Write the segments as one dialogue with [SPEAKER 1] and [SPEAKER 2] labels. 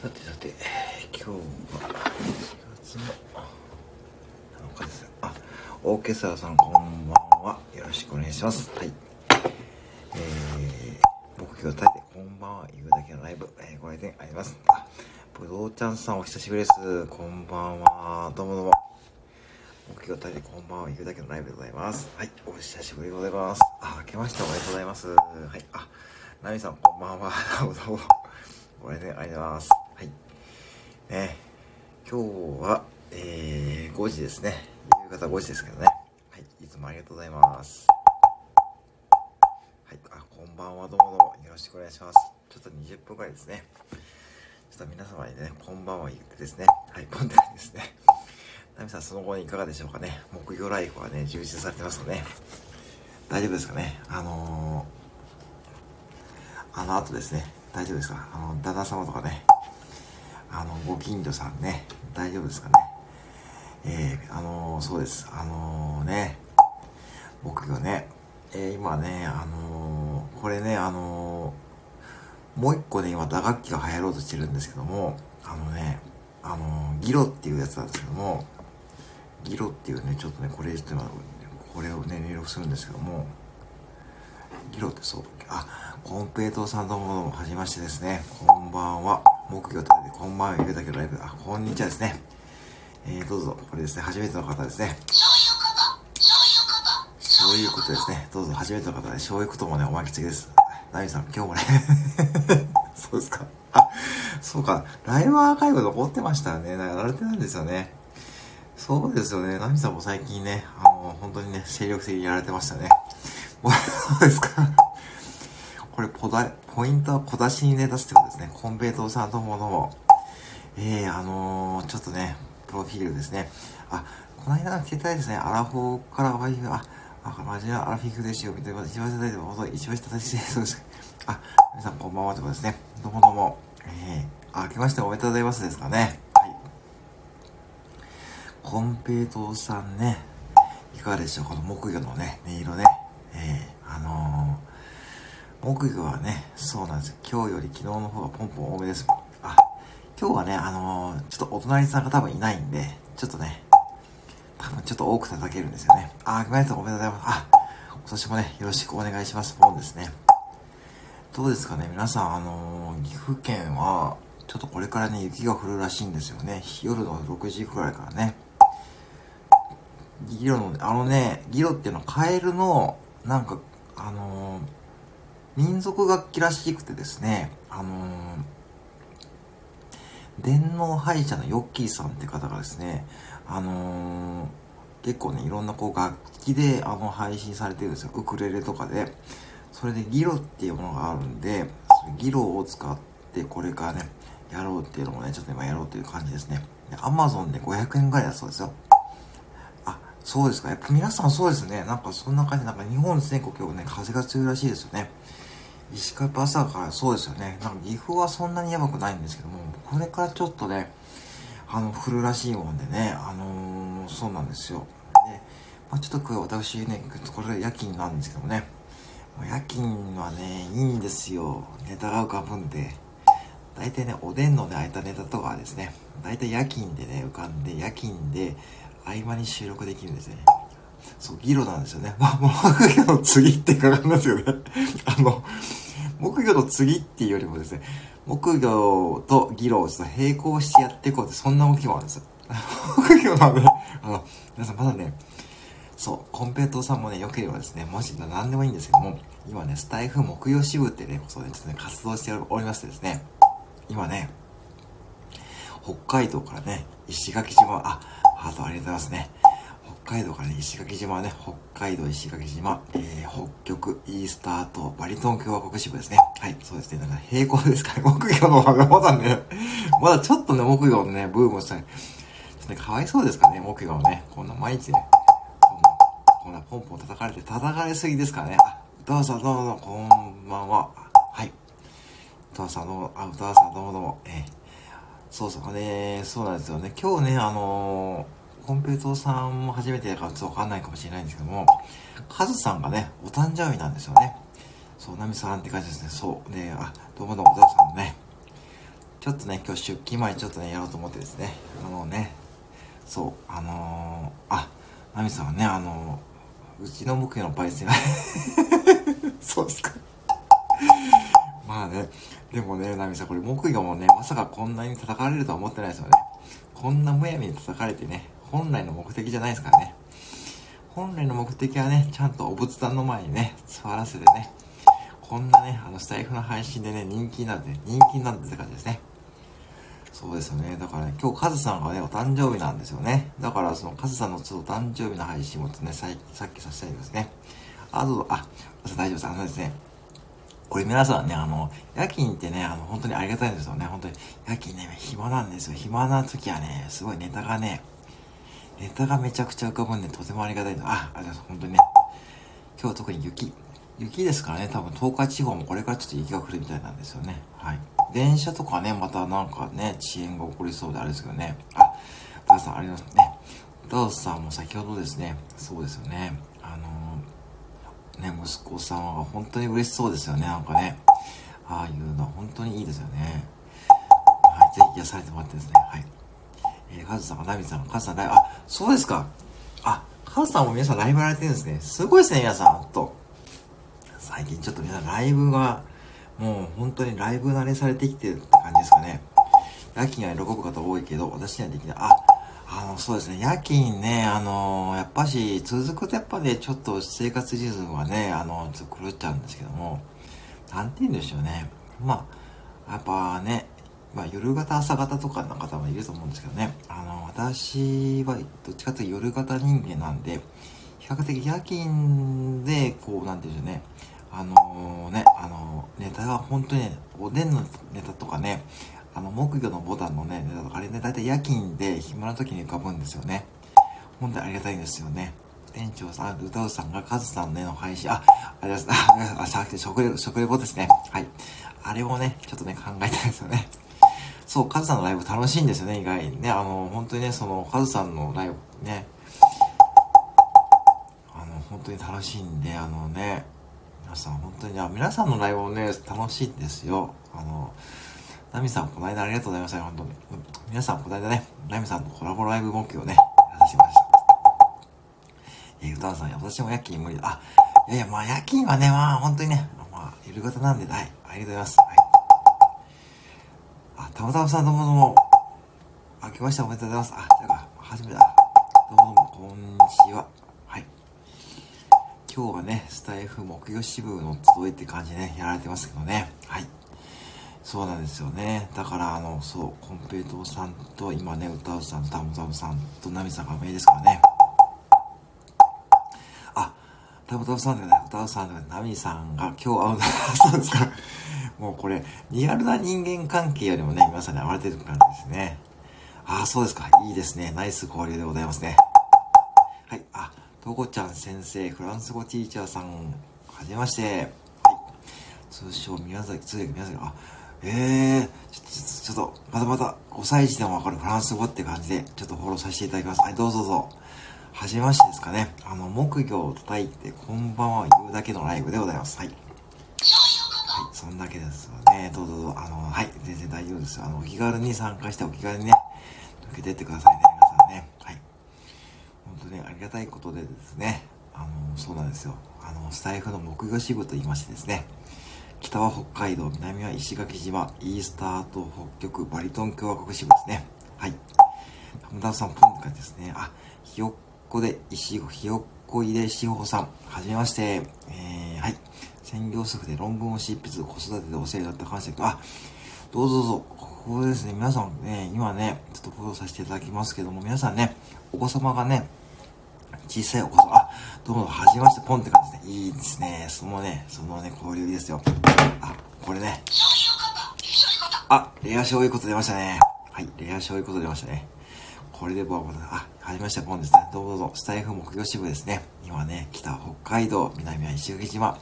[SPEAKER 1] さてさて、今日は4月の7日です。あ、オーケストラさんこんばんは。よろしくお願いします。はい。えー、僕今日立てこんばんは言うだけのライブ、えー、ご来店あります。あ、ぶどうちゃんさんお久しぶりです。こんばんは。どうもどうも。僕今日立てこんばんは言うだけのライブでございます。はい。お久しぶりでございます。あ、明けましておめでとうございます。はい。あ、ナミさんこんばんは。どうもどうも。ご来店ありがとうございます。はい。ね、今日は、えー、5時ですね。夕方5時ですけどね。はい。いつもありがとうございます。はい。あ、こんばんは。どうもどうも。よろしくお願いします。ちょっと20分くらいですね。ちょっと皆様にね、こんばんは言ってですね。はい。ポンテですね。ナミさん、その後にいかがでしょうかね。木曜ライフはね、充実されてますよね。大丈夫ですかね。あのー、あの後ですね。大丈夫ですかあの、旦那様とかね。あの、ご近所さんね。大丈夫ですかね？えー、あのー、そうです。あのー、ね。僕がね、え、今ね、あの、これね、あの、もう一個ね、今打楽器が流行ろうとしてるんですけども、あのね、あの、ギロっていうやつなんですけども、ギロっていうね、ちょっとね、これちょっと今、これをね、入力するんですけども、ギロってそう、あ、コンペイトーさんどうもどうも、はじめましてですね。こんばんは。木魚食べて、こんばんは、言うだけのライブ。あ、こんにちはですね。えー、どうぞ、これですね、初めての方ですね。そういうことですね。どうぞ、初めての方で、そういうこともね、おまきつきです。ナミさん、今日もね、そうですか。あ、そうか、ライブアーカイブ残ってましたよね。やられてたんですよね。そうですよね。ナミさんも最近ね、あの、本当にね、精力的にやられてましたね。そうですか。これポダ、ポイントは小出しにね、出すってことですね。コンペイトーさんどうもどうも。えー、あのー、ちょっとね、プロフィールですね。あ、この間来ていただいてですね、アラフォーからワイフ、あ、あ、マジアアラフィフですよ、みたいな、一番いただいて、ほど、一番いただいて、そうです。あ、皆さんこんばんはってことですね。どうもどうも。えー、あ、明けましておめでとうございますですかね。はい。コンペイトーさんね、いかがでしょう？この木魚のね、音色ね。えー、あのー、木魚はね、そうなんですよ。今日より昨日の方がポンポン多めです。あ、今日はね、あのー、ちょっとお隣さんが多分いないんで、ちょっとね、多分ちょっと多く叩けるんですよね。あ、ごめんなさい、おめでとうございます。あ、今年もね、よろしくお願いします。ポンですね。どうですかね、皆さん、あのー、岐阜県は、ちょっとこれからね、雪が降るらしいんですよね。夜の6時くらいからね。ギロの、あのね、ギロっていうのはカエルの、なんか、あのー、民族楽器らしくてですね、あのー、電脳歯医者のヨッキーさんって方がですね、あのー、結構ね、いろんなこう楽器で、あの、配信されてるんですよ。ウクレレとかで。それでギロっていうものがあるんで、それギロを使ってこれからね、やろうっていうのもね、ちょっと今やろうという感じですね。アマゾンで500円ぐらいだそうですよ。あそうですか。やっぱ皆さんそうですね。なんかそんな感じ、なんか日本全国をね、風が強いらしいですよね。石川パ朝からそうですよね。なんか岐阜はそんなにやばくないんですけども、これからちょっとね、あの、降るらしいもんでね、あのー、そうなんですよ。で、まあ、ちょっとこれ私ね、これ夜勤なんですけどもね、夜勤はね、いいんですよ。ネタが浮かぶんで。大体ね、おでんのね、空いたネタとかはですね、大体夜勤でね、浮かんで、夜勤で、合間に収録できるんですね。そう、ギロなんですよね。まあ、木魚の次ってかかるんですよね。あの、木魚の次っていうよりもですね、木魚とギロをちょっと並行してやっていこうって、そんな動きもあるんですよ。木魚はね、あの、皆さんまだね、そう、コンペイトーさんもね、良ければですね、もし何でもいいんですけども、今ね、スタイフ木曜支部ってね、そうね、ちょっとね、活動しておりましてですね、今ね、北海道からね、石垣島、あ、ハートありがとうございますね。海道からね、石垣島はね、北海道石垣島、えー、北極、イースター島、バリトン共和国支部ですね。はい、そうですね。なんか平行ですかね。木魚の方がまだね、まだちょっとね、木魚のね、ブームしたね。ちょっとね、かわいそうですかね、木魚のね。こんな毎日ね、こんな、こんなポンポン叩かれて、叩かれすぎですからね。あ、歌わさんどうもどうも、こんばんは。はい。歌わさんどうも、あ、歌さんどうもどうも、えーそうそうね、そうなんですよね。今日ね、あのー、コンペイトさんも初めてだからちょっとわかんないかもしれないんですけども、カズさんがね、お誕生日なんですよね。そう、ナミさんって感じですね。そう。ね、あ、どうもどうも、お父さんね。ちょっとね、今日出勤前ちょっとね、やろうと思ってですね、あのね、そう、あのー、あ、ナミさんはね、あのー、うちの僕のパイセン そうですか。まあね、でもね、ナミさん、これ木魚もね、まさかこんなに叩かれるとは思ってないですよね。こんなむやみに叩かれてね、本来の目的じゃないですからね。本来の目的はね、ちゃんとお仏壇の前にね、座らせてね、こんなね、あの、スタイフの配信でね、人気になって、人気になってって感じですね。そうですよね。だからね、今日カズさんがね、お誕生日なんですよね。だからそのカズさんのちょっと誕生日の配信もね、さっきさせたいですね。あ、どうぞ、あ、大丈夫です。あのですね、これ皆さんね、あの、夜勤ってね、あの、本当にありがたいんですよね。本当に。夜勤ね、暇なんですよ。暇な時はね、すごいネタがね、ネタがめちゃくちゃ浮かぶんで、とてもありがたいです。あ、ありがとうございます。本当にね。今日は特に雪。雪ですからね、多分東海地方もこれからちょっと雪が降るみたいなんですよね。はい。電車とかね、またなんかね、遅延が起こりそうであれですけどね。あ、ダーさんありますね。ダーさんも先ほどですね、そうですよね。あのー、ね、息子さんは本当に嬉しそうですよね、なんかね。ああいうのは本当にいいですよね。はい、ぜひ癒されてもらってですね。はい。えー、カズさんがナミさん、カズさんライブ、あ、そうですか。あ、カズさんも皆さんライブやられてるんですね。すごいですね、皆さん。と。最近ちょっと皆さんライブが、もう本当にライブ慣れされてきてるって感じですかね。夜勤は喜ぶ方多いけど、私にはできない。あ、あの、そうですね。夜勤ね、あのやっぱし、続くとやっぱね、ちょっと生活リズムはね、あの、ちょっと狂っちゃうんですけども、なんて言うんでしょうね。まあ、やっぱね、まあ、夜型、朝型とかの方もいると思うんですけどね。あの、私はどっちかというと夜型人間なんで、比較的夜勤で、こう、なんて言うんでしょうね。あのー、ね、あのー、ネタは本当にね、おでんのネタとかね、あの、木魚のボタンのね、ネタとか、あれね、だいたい夜勤で暇な時に浮かぶんですよね。本当にありがたいんですよね。店長さん、歌うさんがカズさんねの配信、あ、ありがとうございます。あ、食レポ、ですね。はい。あれもね、ちょっとね、考えたいですよね。そう、カズさんのライブ楽しいんですよね、意外にね。あの、本当にね、その、カズさんのライブね、あの、本当に楽しいんで、あのね、皆さん本当に、あ、皆さんのライブもね、楽しいんですよ。あの、ナミさん、この間ありがとうございました、本当に。皆さん、この間ね、ナミさんとコラボライブ目標ね、やらせてました。えー、歌さん、私も夜勤無理だ。あ、いやいや、まあ夜勤はね、まあ本当にね、まあ、夜型なんで、はい、ありがとうございます。たまたまさん、どうもどうも。明けましておめでとうございます。あ、じゃあ、初めだ。どうもどうも、こんにちは。はい今日はね、スタイフ木曜支部の集いって感じでね、やられてますけどね。はい。そうなんですよね。だから、あの、そう、コンペイトさんと、今ね、歌うさん、タムタムさんと、ナミさんが名ですからね。あ、タムタムさんとかね、歌うさんとか、ナミさんが今日会うの、そうですか。もうこれ、リアルな人間関係よりもね、皆さんに会われてる感じですね。ああ、そうですか。いいですね。ナイス交流でございますね。はい。あ、とこちゃん先生、フランス語ティーチャーさん、はじめまして。はい。通称、宮崎、通訳宮崎、あ、ええー、ちょちょっと、またまた、5歳児でもわかるフランス語って感じで、ちょっとフォローさせていただきます。はい、どうぞどうぞ。はじめましてですかね。あの、木魚を叩いて、こんばんは言うだけのライブでございます。はい。そんだけですよね。どうぞどうぞ。あの、はい、全然大丈夫です。あの、お気軽に参加して、お気軽にね、受けてってくださいね。皆さんね、はい。本当にありがたいことでですね、あの、そうなんですよ。あの、スタイフの木魚支部と言いましてですね、北は北海道、南は石垣島、イースターと北極、バリトン共和国支部ですね。はい。田村さん、ポンかですね。あ、ひよっこで石、ひよっこ入れしほさん、はじめまして。えー、はい。専業主婦で論文を執筆、子育てでお世話になった感謝あ、どうぞどうぞ。ここですね。皆さんね、今ね、ちょっとフォローさせていただきますけども、皆さんね、お子様がね、小さいお子さん、あ、どうも、はじめまして、ポンって感じで、いいですね。そのね、そのね、交流ですよ。あ、これね。あ、レア醤油こと出ましたね。はい、レア醤油こと出ましたね。これで僕は、あ、はじめまして、ポンですね。どうぞどうぞ、スタイフ木曜支部ですね。今ね、北北海道、南は石垣島、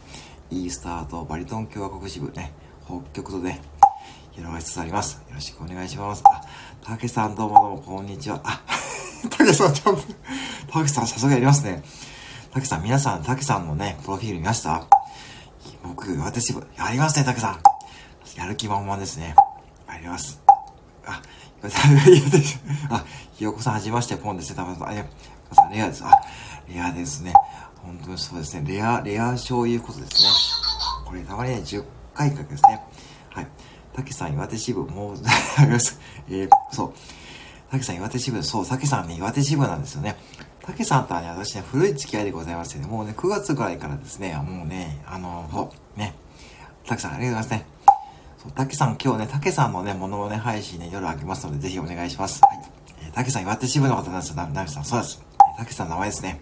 [SPEAKER 1] イースターとバリトン共和国支部ね、北極とね、広がりつつあります。よろしくお願いします。あ、たけさんどうもどうも、こんにちは。あ、たけさん、ちゃんと、たけさん、さすがやりますね。たけさん、皆さん、たけさんのね、プロフィール見ました？僕、私、やりますね、たけさん。やる気満々ですね。あります。あ、あ、ひよこさんはじまして、ポンですね。たまたま、あ、レアです。あ、レアですね。本当にそうですね。レア、レア醤油ことですね。これ、たまにね、10回かけですね。はい。たけさん、岩手支部、もう、えー、そう。たけさん、岩手支部、そう、たけさんね、岩手支部なんですよね。たけさんとはね、私ね、古い付き合いでございましてね、もうね、9月ぐらいからですね、もうね、あの、そう、ね、たけさん、ありがとうございますね。そう、たけさん、今日ね、たけさんのね、ものまね配信ね、夜あげますので、ぜひお願いします。はい。えー、たけさん、岩手支部の方なんですよ、なみさん。そうです。たけさんの名前ですね。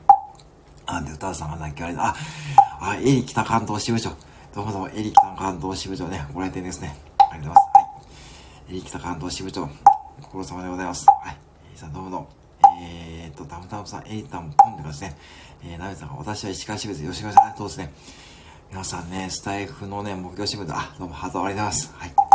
[SPEAKER 1] あ、で、歌さんが泣きわれた。あ、あ、エリ北関東支部長。どうもどうも、エリ北関東支部長ね、ご来店ですね。ありがとうございます。はい。エリ北関東支部長、ご苦労様でございます。はい。エリさん、どうもどうも。えー、っと、たむたむさん、エリタンポンでですね。えー、なめさんが、私は石川支部です。よろしくお願いします。そうですね。皆さんね、スタイフのね、目標支部で、あ、どうも、ハートありがとうございます。はい。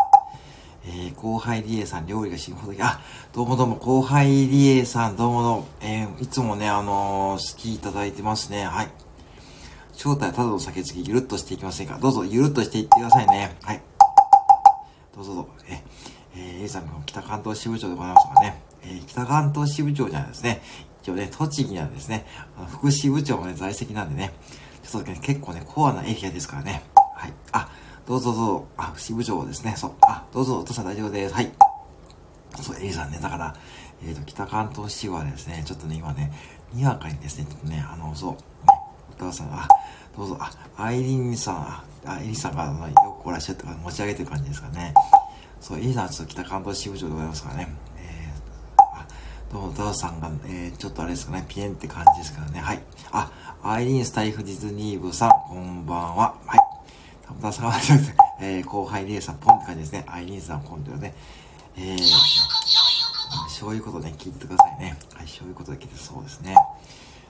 [SPEAKER 1] えー、後輩リエさん、料理が死ぬほど、あ、どうもどうも、後輩リエさん、どうもどうも、えー、いつもね、あのー、好きいただいてますね。はい。正体はただの酒付き、ゆるっとしていきませんか？どうぞ、ゆるっとしていってくださいね。はい。どうぞどうぞ、え、えー、A さんも北関東支部長でございますかね。えー、北関東支部長じゃないですね。一応ね、栃木にはですね、副支部長もね、在籍なんでね、ちょっとね、結構ね、コアなエリアですからね。はい。あ、どうぞどうぞ、あ、支部長ですね。そう。あ、どうぞ、お父さん大丈夫です。はい。そう、エリさんね、だから、えっ、ー、と、北関東市はですね、ちょっとね、今ね、にわかにですね、ちょっとね、あの、そう、ね、お父さん、あ、どうぞ、あ、アイリンさん、あ、エリさんが、あの、よくこらっしゃって持ち上げてる感じですかね。そう、エリさんはちょっと北関東支部長でございますからね。えー、あ、どうも、お父さんが、えー、ちょっとあれですかね、ピエンって感じですからね。はい。あ、アイリンスタイフディズニー部さん、こんばんは。はい。えー、後輩リエさん、ポンって感じですね。アイリンさん、ポンってね。えー、そういうことね、聞いてくださいね。はい、そういうことで聞いてそうですね。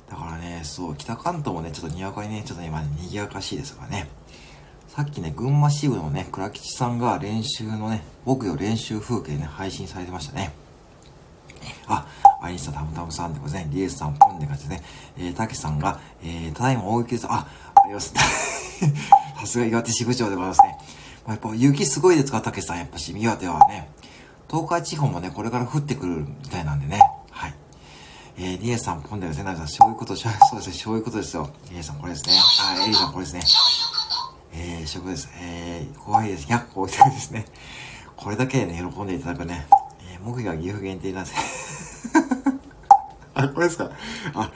[SPEAKER 1] だからね、そう、北関東もね、ちょっとにわかにね、ちょっと今ね、賑やかしいですからね。さっきね、群馬支部のね、倉吉さんが練習のね、僕よ練習風景ね、配信されてましたね。あ、アインスタタムタムさんでございますね。リエスさん、ポンって感じでね。えー、たけさんが、えー、ただいま大雪です。あ、あります。さすが岩手支部長でございますね。まあやっぱ雪すごいですか、たけさん。やっぱし、岩手はね。東海地方もね、これから降ってくるみたいなんでね。はい。えー、リエさん、ポンでですね。なさん、そういうこと、そうですね、そういうことですよ。リエさん、これですね。あ、エリさん、これですね。えー、食です。えー、怖いです。100個ですね。これだけでね、喜んでいただくね。えー、木が岐阜限定なんです。あ、これですかあ、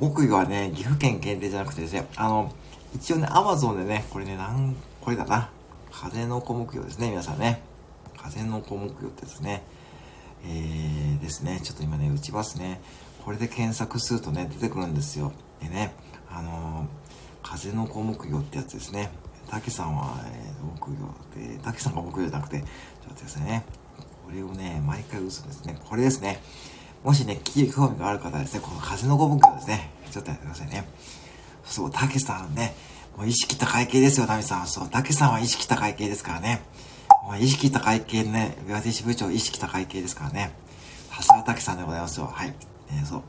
[SPEAKER 1] 木魚はね、岐阜県限定じゃなくてですね、あの、一応ね、アマゾンでね、これね、なん、これだな。風の子木魚ですね、皆さんね。風の子木魚ってですね。えー、ですね、ちょっと今ね、打ちますね。これで検索するとね、出てくるんですよ。でね、あのー、風の子木魚ってやつですね。たけさんは、えー、木魚で、たけさんが木魚じゃなくて、ちょっと待ってくださいね。これをね、毎回打つんですね。これですね。もしね、聞き興味がある方はですね、この風のごぼうですね、ちょっとやってくださいね。そう、たけさんね、もう意識高い系ですよ、タミさん。そう、たけさんは意識高い系ですからね。もう意識高い系ね、岩手支部長意識高い系ですからね。さすがたけさんでございますよ。はい。えー、そう。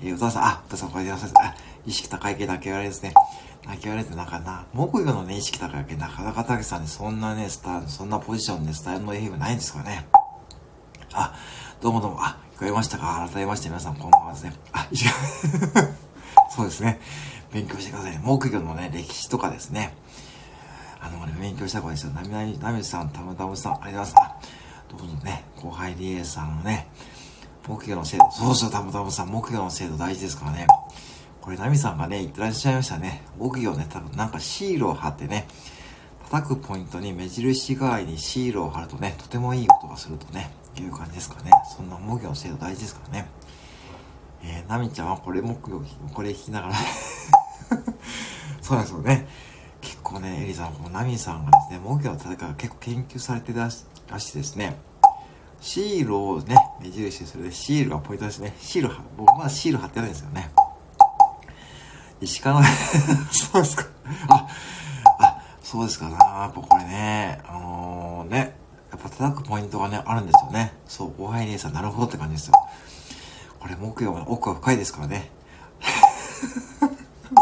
[SPEAKER 1] えー、お父さん、あ、お父さんこれでやますあ、意識高い系だけ言われですね。泣き言われてなんかな、木魚のね、意識高い系、なかなかたけさんにそんなね、スター、そんなポジションでスタイルの AF ないんですからね。あ、どうもどうも、あ、聞こえましたか？改めまして皆さんこんばんはですね。あ、違う。そうですね。勉強してください。木魚のね、歴史とかですね。あの、ね、勉強した方がいいですよ。なみなみ、なみさん、たむたむさん、ありがとうございます。どうぞね、後輩リエさんのね、木魚の制度、そうそう、たむたむさん、木魚の制度大事ですからね。これ、ナミさんがね、言ってらっしゃいましたね。木魚ね、多分なんかシールを貼ってね、叩くポイントに目印代わりにシールを貼るとね、とてもいい音がするとね、いう感じですかね。そんな模魚の精度大事ですからね。えー、ナミちゃんはこれ木魚、これ弾きながらそうですよね。結構ね、エリさん、このナミさんがですね、木魚の戦いが結構研究されてたらししてですね、シールをね、目印にするでシールがポイントですね。シール、僕まだシール貼ってないんですよね。石川の そうですか。あ、あ、そうですかな。やっぱこれね、あのー、ね、やっぱ叩くポイントがね、あるんですよね。そう、おはい姉さん、なるほどって感じですよ。これ、木曜の奥は深いですからね。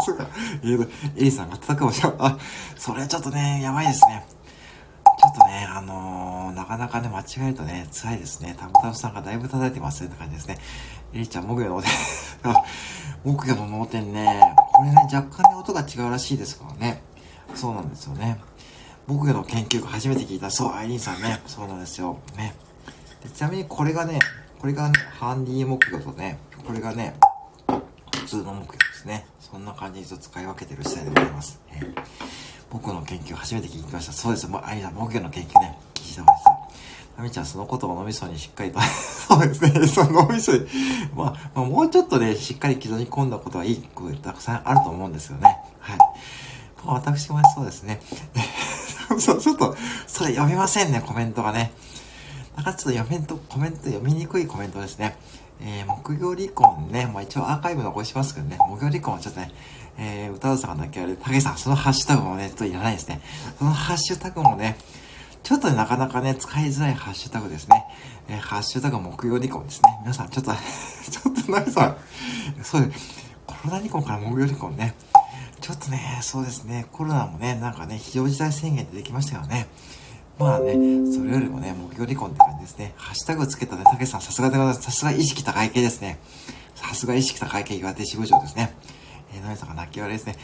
[SPEAKER 1] そうか。えーと、エリさんが叩く場所、あ、それちょっとね、やばいですね。ちょっとね、あのー、なかなかね、間違えるとね、辛いですね。たむたむさんがだいぶ叩いてますって感じですね。えりちゃん、木魚の脳天。木魚の脳天ね、これね、若干ね、音が違うらしいですからね。そうなんですよね。木魚の研究が初めて聞いた。そう、アイリンさんね。そうなんですよ。ね。でちなみにこれがね、これがね、ハンディー木魚とね、これがね、普通の木魚ですね。そんな感じに使い分けてる次第でございます。えー、僕の研究初めて聞きました。そうです。も、あいだ、木魚の研究ね、聞いた方がいいです。ナミちゃん、そのことを脳みそにしっかりと そうですね。その脳みそにまあ、まあ、もうちょっとね、しっかり刻み込んだことはいいことたくさんあると思うんですよね。はい。まあ、私もそうですね。そう、ちょっと、それ読みませんね、コメントがね。だかちょっと読めんと、コメント読みにくいコメントですね。えー、木魚離婚ね、まあ一応アーカイブ残しますけどね、木魚離婚はちょっとね、えー、歌うさんが泣きあれ、たけさん、そのハッシュタグもね、ちょっといらないですね。そのハッシュタグもね、ちょっとね、なかなかね、使いづらいハッシュタグですね。えー、ハッシュタグ木曜離婚ですね。皆さん、ちょっと ちょっと何さん、そうです。コロナ離婚から木曜離婚ね。ちょっとね、そうですね、コロナもね、なんかね、非常事態宣言でできましたよね。まあね、それよりもね、目標離婚って感じですね。ハッシュタグつけたね、たけさん、さすがでございます。さすが意識高い系ですね。さすが意識高い系岩手支部長ですね。えー、なみさんが泣き笑いですね。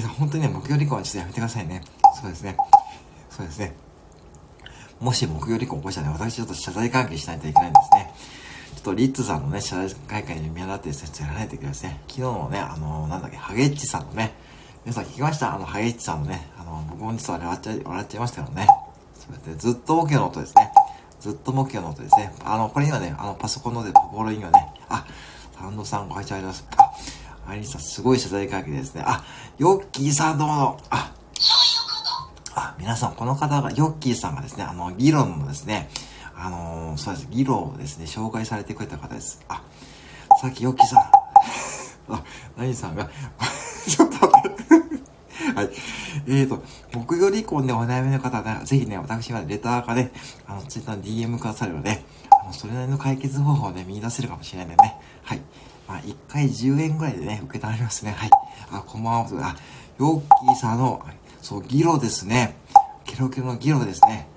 [SPEAKER 1] 本当にね、目標離婚はちょっとやめてくださいね。そうですね。そうですね。もし目標離婚起こしたらね、私ちょっと謝罪関係しないといけないんですね。ちょっとリッツさんのね、謝罪会見に見習ってですね、ちょっとやらないといけないですね。昨日のね、あのー、なんだっけ、ハゲッチさんのね、皆さん聞きました？あの、ハゲッチさんのね、の、僕も実は笑っちゃい、笑っちゃいましたけどね。そうやってずっと目標の音ですね。ずっと目標の音ですね。あの、これ今ね、あの、パソコンので、心にはね、あ、サンドさんご拝聴あります。あ、アイリさん、すごい謝罪会見ですね。あ、ヨッキーさんどうも。あ、あ、皆さん、この方が、ヨッキーさんがですね、あの、議論のですね、あのー、そうです、議論をですね、紹介されてくれた方です。あ、さっきヨッキーさん、あ、何さんが、ちょっと待ってはい。えーと、木曜離婚でお悩みの方は、ぜひね、私はレターかね、あの、ツイッターの DM くださるので、あの、それなりの解決方法をね、見出せるかもしれないんでね。はい。まあ、1回10円ぐらいでね、受けたまりますね。はい。あ、こんばんは。あ、ヨッキーさんの、そう、ギロですね。ケロケロのギロですね。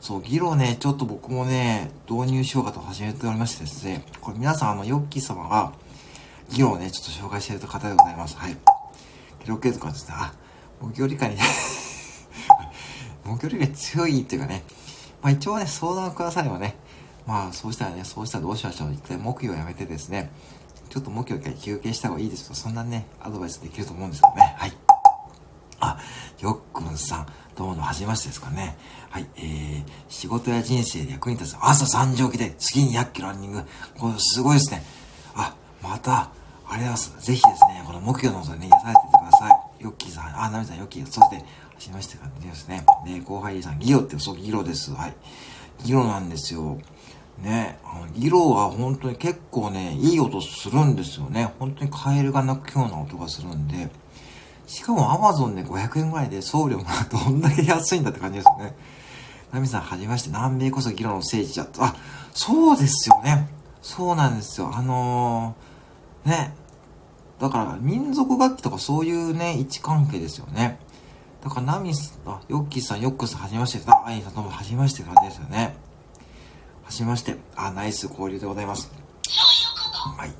[SPEAKER 1] そう、ギロね、ちょっと僕もね、導入しようかと始めておりましてですね、これ皆さん、あの、ヨッキー様が、ギロをね、ちょっと紹介している方でございます。はい。ケロケロとかですね、あ、目標理解に 目標理解強いっていうかね、まあ一応ね、相談くださればね、まあそうしたらね、そうしたらどうしましょう。一回目標をやめてですね、ちょっと目標一回休憩した方がいいですと、そんなね、アドバイスできると思うんですけどね。はい。あ、よっくんさん、どうも、はじめましてですかね。はい、えー、仕事や人生で役に立つ朝3時起きで次に100キロランニング。これすごいですね。あ、また、ありがとうございます。ぜひですね、この目標のことでね、癒されて。ヨッキーさん、あ、ナミさん、ヨッキー、そして、はじめまして感じですね。で、後輩さん、ギロって、そう、ギロです。はい。ギロなんですよ。ね、あの、ギロは本当に結構ね、いい音するんですよね。本当にカエルが鳴くような音がするんで、しかも Amazon で500円ぐらいで送料もらうとどんだけ安いんだって感じですよね。ナミさん、はじめまして、南米こそ議論の聖地だと。あ、そうですよね。そうなんですよ。あのー、ね。だから、民族楽器とかそういうね、位置関係ですよね。だから、ナミス、あ、ヨッキーさん、ヨックさん、はじめまして。あ、アイさん、どうも、はじめまして感じですよね。はじめまして。あ、ナイス交流でございます。はい。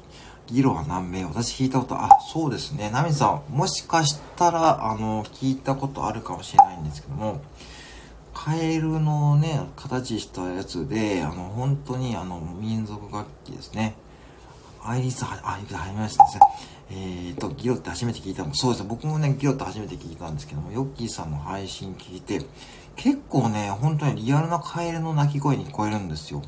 [SPEAKER 1] ギロは南米。私聞いたこと、あ、そうですね。ナミさん、もしかしたら、あの、聞いたことあるかもしれないんですけども、カエルのね、形したやつで、あの、本当に、あの、民族楽器ですね。アイリス、あ、あ、はじめましてですね。えーと、ギロって初めて聞いたのそうですね。僕もね、ギロって初めて聞いたんですけども、ヨッキーさんの配信聞いて、結構ね、本当にリアルなカエルの鳴き声に聞こえるんですよ。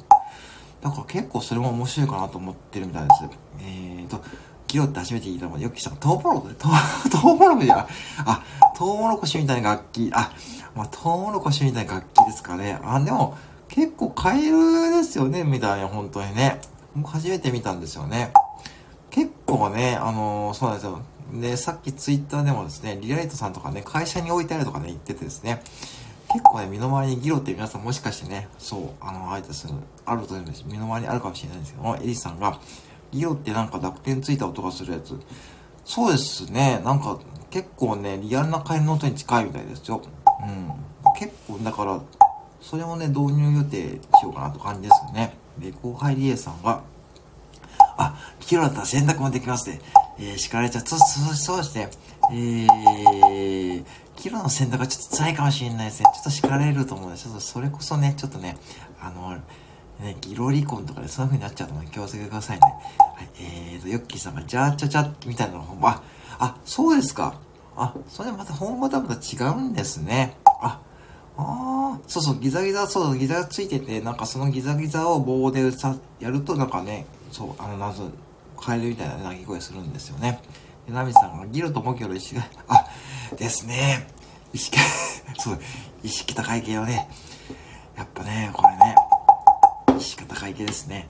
[SPEAKER 1] だから結構それも面白いかなと思ってるみたいです。えーと、ギロって初めて聞いたのが、よくしたトウモロコシ、トウ モロコシあ、あ、トウモロコシみたいな楽器、あ、まあ、トウモロコシみたいな楽器ですかね。あ、でも、結構カエルですよね、みたいな、本当にね。僕初めて見たんですよね。構ね、あのー、そうなんですよ。で、さっきツイッターでもですね、リライトさんとかね、会社に置いてあるとかね、言っててですね、結構ね、身の回りにギロって皆さんもしかしてね、そう、あの、あいたする、あると思うんです。身の回りにあるかもしれないんですけども、エリさんが、ギロってなんか濁点ついた音がするやつ。そうですね、なんか結構ね、リアルなカエルの音に近いみたいですよ。うん。結構、だから、それもね、導入予定しようかなと感じですよね。で、後輩リエさんが、あ、キロだったら洗濯もできますね。えー、叱られちゃう。そ、そ、そうですね。えー、キロの洗濯はちょっと辛いかもしれないですね。ちょっと叱られると思うんで、ちょっとそれこそね、ちょっとね、あの、ね、ギロ離婚とかでそういう風になっちゃうので気をつけてくださいね。はい、えーと、ヨッキーさんが、じゃーちゃちゃみたいなの本あ、あ、そうですか。あ、それまた本場とはまた違うんですね。あ、ああ、そうそう、ギザギザ、そう、ギザがついてて、なんかそのギザギザを棒でさやると、なんかね、そう、あの、謎、カエルみたいな鳴き声するんですよね。で、ナミさんが、ギルとモキョの意識が、あ、ですね。意識、そう、意識高い系よね。やっぱね、これね、意識高い系ですね。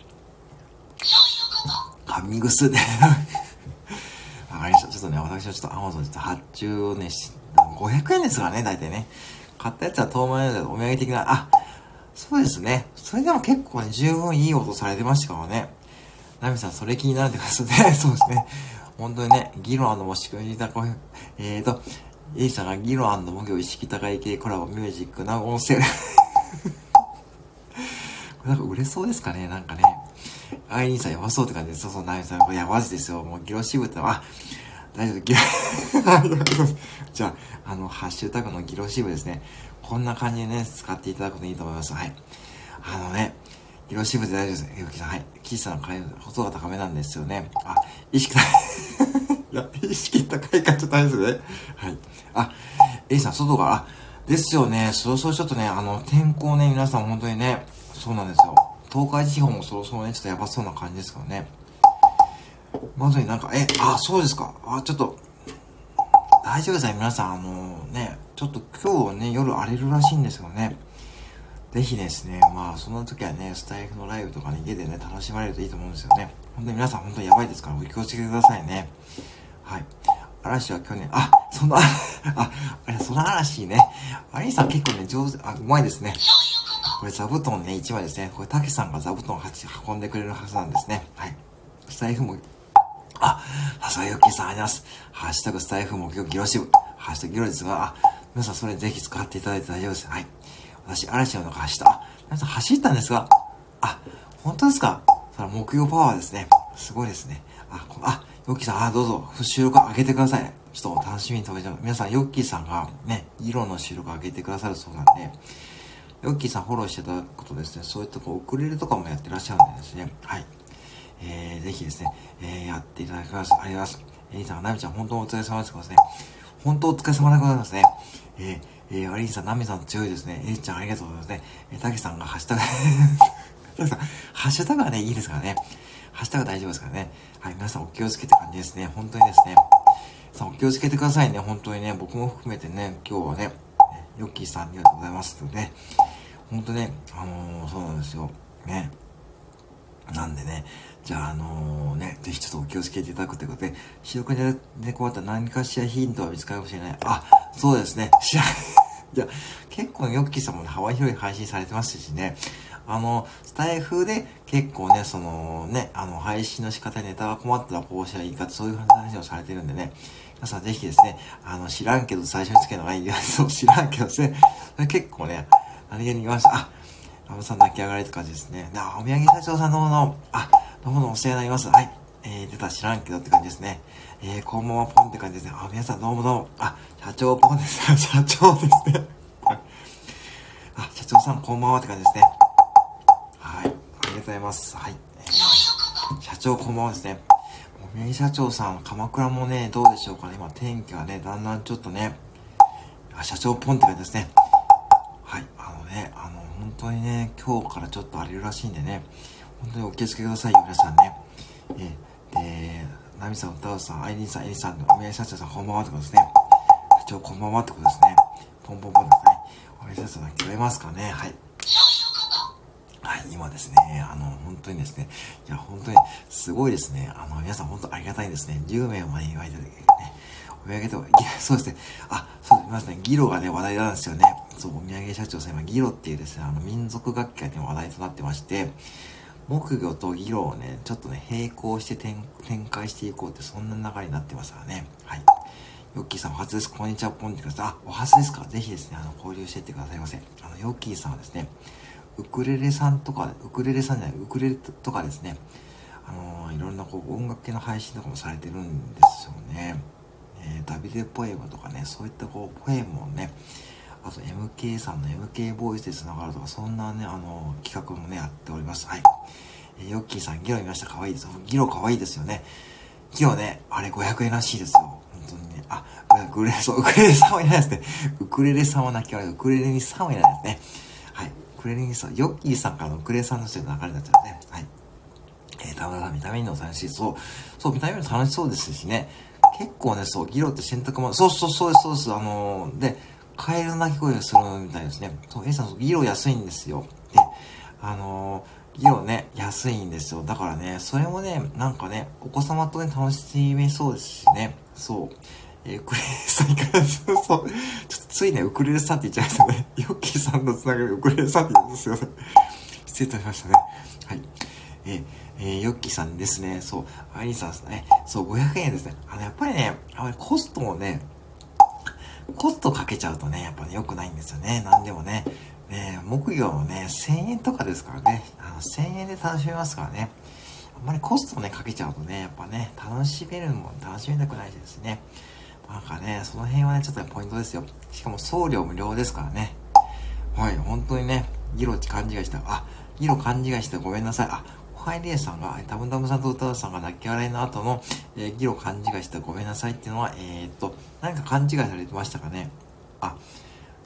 [SPEAKER 1] 噛みぐすで。わかりました。ちょっとね、私はちょっと Amazon ちょっと発注をね、500円ですからね、大体ね。買ったやつは当面でお土産的な、あ、そうですね。それでも結構ね、十分いい音されてましたからね。ナミさん、それ気になるってことですね。そうですね。本当にね、ギロもしくじたこえーと、エイさんがギロ模擬意識高い系コラボミュージックな音声。これなんか売れそうですかねなんかね。アイリンさんやばそうって感じで、そうそう、ナミさん、これやばいですよ。もうギロシブってのは、大丈夫、ギロ、じゃあ、あの、ハッシュタグのギロシブですね。こんな感じでね、使っていただくといいと思います。はい。あのね、ギロシで大丈夫です。ゆきさん、はい。キスさんの回細が高めなんですよね。あ、意識高い。いや、意識高いかちょっと大丈夫ですね。はい。あ、エイさん、外が、あ、ですよね。そろそろちょっとね、あの、天候ね、皆さん本当にね、そうなんですよ。東海地方もそろそろね、ちょっとやばそうな感じですからね。まずになんか、え、あ、そうですか。あ、ちょっと、大丈夫ですね、皆さん。あのね、ちょっと今日ね、夜荒れるらしいんですよね。ぜひですね、まあ、その時はね、スタイフのライブとかね、家でね、楽しまれるといいと思うんですよね。本当に皆さん本当にやばいですから、お気をつけてくださいね。はい。嵐は去年、あ、その、あ、あれ、その嵐ね。アリーさん結構ね、上手、あ、うまいですね。これ座布団ね、1枚ですね。これ、たけさんが座布団を運んでくれるはずなんですね。はい。スタイフも、あ、ささよきさんあります。ハッシュタグスタイフも今日ギロシブ。ハッシュタグギロですが、あ、皆さんそれぜひ使っていただいて大丈夫です。はい。私、嵐の中走った。皆さん走ったんですが、あ、本当ですか？それ木曜パワーですね。すごいですね。あ、こあ、ヨッキーさん、あ、どうぞ、収録上げてください。ちょっと楽しみに食べちゃう。皆さん、ヨッキーさんがね、色の収録上げてくださるそうなんで、ヨッキーさんフォローしていただくことですね、そういったこう、ウクレレとかもやってらっしゃるんでですね、はい。えー、ぜひですね、えー、やっていただきます。ありがとうございます。えー、さん、ナミちゃん、本当お疲れ様ですね。本当お疲れ様でございますね。えー、えー、アリンさん、ナミさん強いですね。えー、ちゃん、ありがとうございますね。えー、タケさんがハッシュタグ タケさん、ハッシュタグはね、いいですからね。ハッシュタグ大丈夫ですからね。はい、皆さんお気をつけて感じですね。本当にですね。さあ、お気をつけてくださいね。本当にね、僕も含めてね、今日はね、ヨッキーさんありがとうございますで、ね、本当ね、あのー、そうなんですよ。ね。なんでね、じゃあ、あのー、ね、ぜひちょっとお気をつけていただくということで、視力でね、こうやったら何かしらヒントは見つかるかもしれない。あ、そうですね。知ら、いや、結構ヨッキーさんもね、幅広い配信されてますしね、あの、スタイフで結構ね、そのね、あの、配信の仕方、ネタが困ったらこうしたらいいかそういう話をされてるんでね、皆さんぜひですね、あの、知らんけど最初につけるのがいいやつを知らんけどですね、結構ね、何気に言いました。あ、ラムさん泣き上がりって感じですね。なあ、お土産社長さんどうもどうも。あ、どうもお世話になります。はい。えー、出た知らんけどって感じですね。えー、こんばんはポンって感じですね。あ、皆さんどうもどうも。あ、社長ポンです。社長ですね。あ、社長さんこんばんはって感じですね。はい。ありがとうございます。はい。えー、社長こんばんはですね。お土産社長さん、鎌倉もね、どうでしょうかね。今天気がね、だんだんちょっとね、あ、社長ポンって感じですね。はい。あのね、あの、本当にね、今日からちょっと荒れるらしいんでね、本当にお気をつけくださいよ、皆さんね。えー、で、ナミさん、歌うさん、アイリンさん、エリさん、お宮社長さん、こんばんはってことですね。社長、こんばんはってことですね。ポンポンポンですね。お宮社長さん、聞こえますかねはい。はい、今ですね、あの、本当にですね、いや、本当に、すごいですね。あの、皆さん本当ありがたいですね。10名まで言われてね、お土産と、そうですね、あ、そうですね、ギロがね、話題なんですよね。そう、お土産社長さん、今、ギロっていうですね、あの、民族楽器がね、話題となってまして、木魚と議論をね、ちょっとね、並行して展開していこうって、そんな流れになってますからね。はい。ヨッキーさんお初です。こんにちは、ポンってください。あ、お初ですかぜひですね、あの、交流していってくださいませ。あの、ヨッキーさんはですね、ウクレレさんとか、ウクレレさんじゃない、ウクレレとかですね、あのー、いろんなこう音楽系の配信とかもされてるんですよね。えー、ダビデポエムとかね、そういったこう、ポエムをね、あと MK さんの MK ボイスで繋がるとか、そんなね、あの、企画もね、やっております。はい。えー、ヨッキーさん、ギロ見ました。可愛いです。ギロ可愛いですよね。ギロね、あれ500円らしいですよ。本当にねあ、ウクレレ、そう、ウクレレさんはいないですね。ウクレレさんは泣き笑い、ウクレレにさんはいないですね。はい。ウクレレにさん、ヨッキーさんからのウクレレさんの人が流れになっちゃうね。はい。えー、田村さん、見た目にも楽しい。そう。そう、見た目にも楽しそうですしね。結構ね、そう、ギロって選択も、そうそうそうです、そうです。あのー、で、カエルの鳴き声がするみたいですね。そう、A さん、ギロ安いんですよ。で、あのー、ギロね、安いんですよ。だからね、それもね、なんかね、お子様とね、楽しめそうですしね。そう。えー、ウクレレさんいかがですかそう、ちょっとついね、ウクレレさんって言っちゃいましたね。ヨッキーさんのつながりウクレレさんって言うんですよね。失礼いたしましたね。はい。えー、えー、ヨッキーさんですね。そう、アイリーさんですね。そう、500円ですね。あの、やっぱりね、あまりコストもね、コストかけちゃうとね、やっぱね、良くないんですよね。なんでもね。ね木魚もね、1000円とかですからね。あの、1000円で楽しめますからね。あんまりコストね、かけちゃうとね、やっぱね、楽しめるのも楽しめなくないですね。なんかね、その辺はね、ちょっとポイントですよ。しかも送料無料ですからね。はい、本当にね、ギロ勘違いした。あ、ギロ勘違いしてごめんなさい。あ、ハイレイさんが、タムタムさんと歌うさんが泣き笑いの後の、えー、ギロ勘違いしたごめんなさいっていうのは、えー、っと、何か勘違いされてましたかね？あ、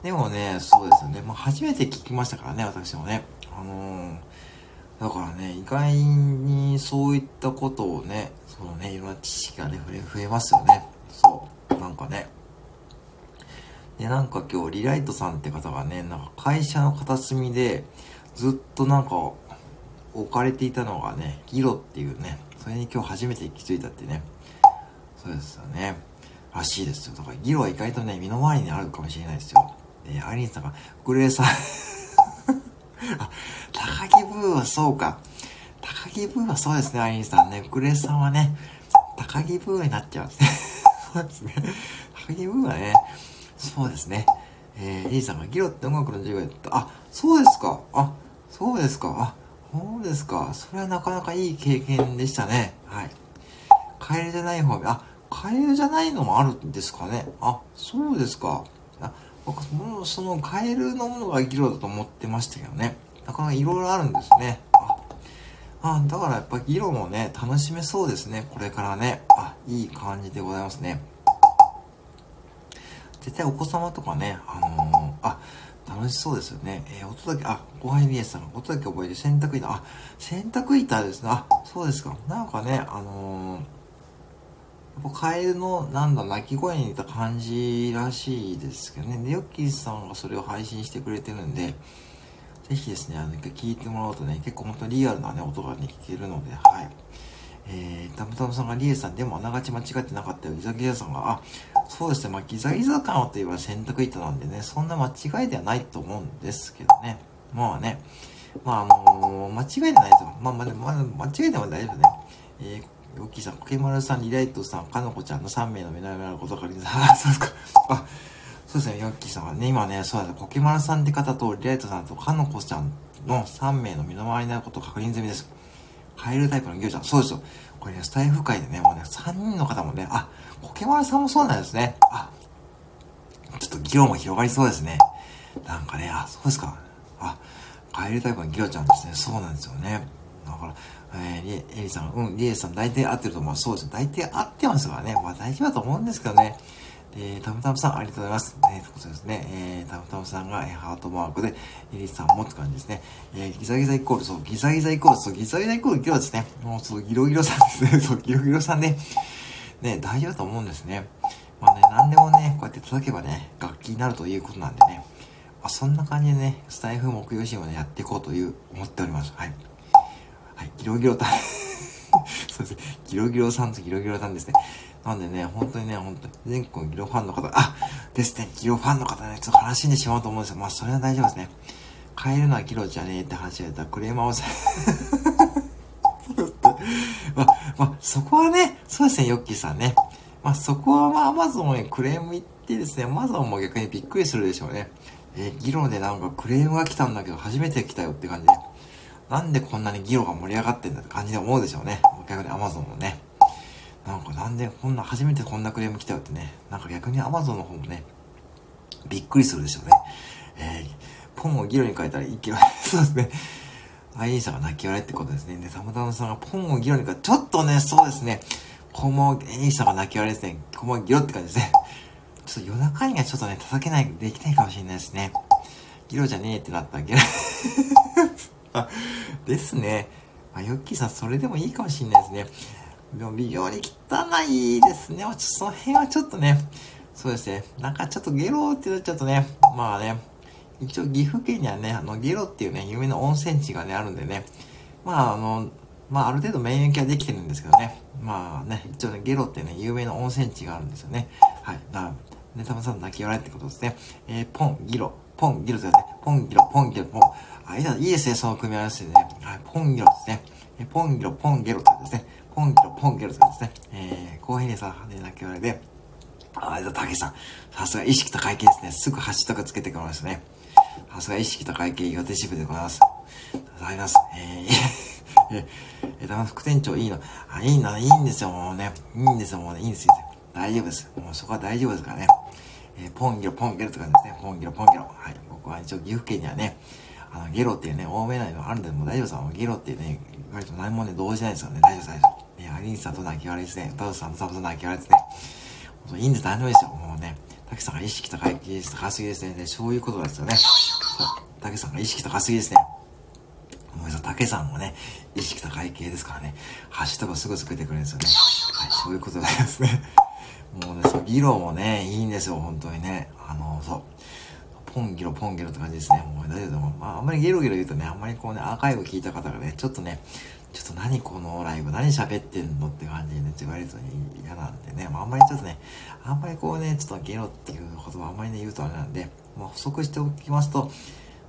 [SPEAKER 1] でもね、そうですよね。まあ、初めて聞きましたからね、私もね。あのー、だからね、意外にそういったことをね、そのね、いろんな知識がね、増えますよね。そう。なんかね。で、なんか今日、リライトさんって方がね、なんか会社の片隅で、ずっとなんか、置かれていたのがね、ギロっていうね、それに今日初めて気づいたってね。そうですよね。らしいですよ。だからギロは意外とね、身の回りにあるかもしれないですよ。で、アリンさんが、グレーさん あ、高木ブーはそうか。高木ブーはそうですね、アリンさんね。グレーさんはね、高木ブーになっちゃうんですね。そうですね。ハゲムーはね、そうですね。えー、リーさんがギロって音楽の授業やった。あ、そうですか。あ、そうですか。あ、そうですか。それはなかなかいい経験でしたね。はい。カエルじゃない方あ、カエルじゃないのもあるんですかね。あ、そうですか。あ、僕、もそのカエルのものがギロだと思ってましたけどね。なかなかいろいろあるんですね。あ、だからやっぱ議論もね、楽しめそうですね。これからね。あ、いい感じでございますね。絶対お子様とかね、あのー、あ、楽しそうですよね。えー、音だけ、あ、後輩エさんが音だけ覚えて洗濯板、あ、洗濯板ですね。あ、そうですか。なんかね、あのー、やっぱカエルの、なんだ、鳴き声に似た感じらしいですけどね。で、ヨッキーさんがそれを配信してくれてるんで、ぜひですね、あの、一回聞いてもらうとね、結構本当にリアルなね、音がね、聞けるので、はい。えー、タムタムさんがリエさんでもあながち間違ってなかったよ。ギザギザさんが、あ、そうですね、まあ、ギザギザ感をといえば洗濯板なんでね、そんな間違いではないと思うんですけどね。まあね、まああのー、間違いではないと。まあまあ、まあ、間違いでも大丈夫ね。えー、ヨッキーさん、コケマルさん、リライトさん、かのこちゃんの3名の目の前にあることから、あ、そうですか。あ、そうですね、ヨッキーさんはね、今ね、そうだ、コケマルさんって方と、リライトさんと、かのこちゃんの3名の身の回りになることを確認済みです。カエルタイプのギョちゃん。そうですよ。これね、スタイフ界でね、もうね、3人の方もね、あ、コケマルさんもそうなんですね。あ、ちょっと議論も広がりそうですね。なんかね、あ、そうですか。あ、カエルタイプのギロちゃんですね。そうなんですよね。だから、えー、リエリさん、うん、リエさん大体合ってると思う。そうですよ。大体合ってますからね。まあ大丈夫だと思うんですけどね。えー、タムタムさん、ありがとうございます。えー、ということですね。えー、タムタムさんが、えー、ハートマークで、エリスさんもって感じですね。えー、ギザギザイコール、そう、ギザギザイコール、そう、ギザギザイコール、今日はですね。もう、そう、ギロギロさんですね。そう、ギロギロさんね。ね、大丈夫だと思うんですね。まあね、何でもね、こうやって叩けばね、楽器になるということなんでね。まあ、そんな感じでね、スタイフ木曜シーンをね、やっていこうという、思っております。はい。はい、ギロギロた、そうですね。ギロギロさんとギロギロさんですね。なんでね、本当にね、本当に全国のギロファンの方、あですね、ギロファンの方ね、ちょっと話しんでしまうと思うんですよ。まあ、それは大丈夫ですね。変えるのはギロじゃねえって話が出たらクレーマーをさ、まあ、まあ、そこはね、そうですね、ヨッキーさんね。まあそこはまあアマゾンへクレーム言ってですね、アマゾンも逆にびっくりするでしょうね。えー、議論でなんかクレームが来たんだけど初めて来たよって感じで。なんでこんなに議論が盛り上がってんだって感じで思うでしょうね。逆にアマゾンもね。なんかなんでこんな、初めてこんなクレーム来たよってね。なんか逆にアマゾンの方もね、びっくりするでしょうね。えー、ポンを議論に変えたらいけない。そうですね。アイリーさんが泣き笑いってことですね。で、サムダムさんがポンを議論に変えちょっとね、そうですね。こも、エリーさんが泣き笑いですね。こも議論って感じですね。ちょっと夜中にはちょっとね、叩けない、できないかもしれないですね。ギロじゃねえってなったらギロ、ですね。まあ、ヨッキーさん、それでもいいかもしれないですね。でも、微妙に汚いですね。その辺はちょっとね、そうですね。なんかちょっとゲロってなっちゃうとね、まあね、一応岐阜県にはね、あの、ゲロっていうね、有名な温泉地がね、あるんでね、まああの、まあある程度免疫はできてるんですけどね、まあね、一応ね、ゲロってね、有名な温泉地があるんですよね。はい。だね、たまさん泣き笑いってことですね。えー、ポン、ギロ、ポン、ギロですね。ポン、ギロ、ポン、ギロ、ポン。あ、いいですね、その組み合わせでね。はい、ポン、ギロですね。えポン、ギロ、ポン、ゲロってですね。ポン、ギロ、ポン、ゲロってですね。えー、後編でさ、ね、泣き笑いで、あ、だ、たけさん。さすが意識高い系ですね。すぐハッシュタグつけてくれますね。さすが意識高い系岩手支部でございます。ございます。えー、え、え、だ副店長いいの。あ、いいの、いいんですよ、もうね。いいんですよ、もうね。いいんですよ。大丈夫です。もうそこは大丈夫ですからね。えー、ポンギロ、ポンゲロって感じですね。ポンギロ、ポンゲロ。はい。僕は一応岐阜県にはね、あの、ゲロっていうね、多めないのあるんで、もう大丈夫です。ゲロっていうね、割と何もね、動じないですよね。大丈夫です、大丈夫。ね、アリンさんと泣き笑いですね。タウさんとサブと泣き笑いですね。いいんです、大丈夫ですよ。もうね、たけさんが意識高い、技術高すぎですね。そういうことですよね。たけさんが意識高すぎですね。ごめんなさ、たけさんもね、意識高い系ですからね、ハッシュタグすぐつけてくれるんですよね。はい、そういうことですね。もうね、そう、議論もね、いいんですよ、本当にね。あの、そう。ポンギロ、ポンギロって感じですね。もう大丈夫でも、まあ、あんまりゲロゲロ言うとね、あんまりこうね、アーカイブ聞いた方がね、ちょっとね、ちょっと何このライブ、何喋ってんのって感じでね、言われると嫌なんでね、まあ、あんまりちょっとね、あんまりこうね、ちょっとゲロっていう言葉あんまりね、言うとあれなんで、まあ、補足しておきますと、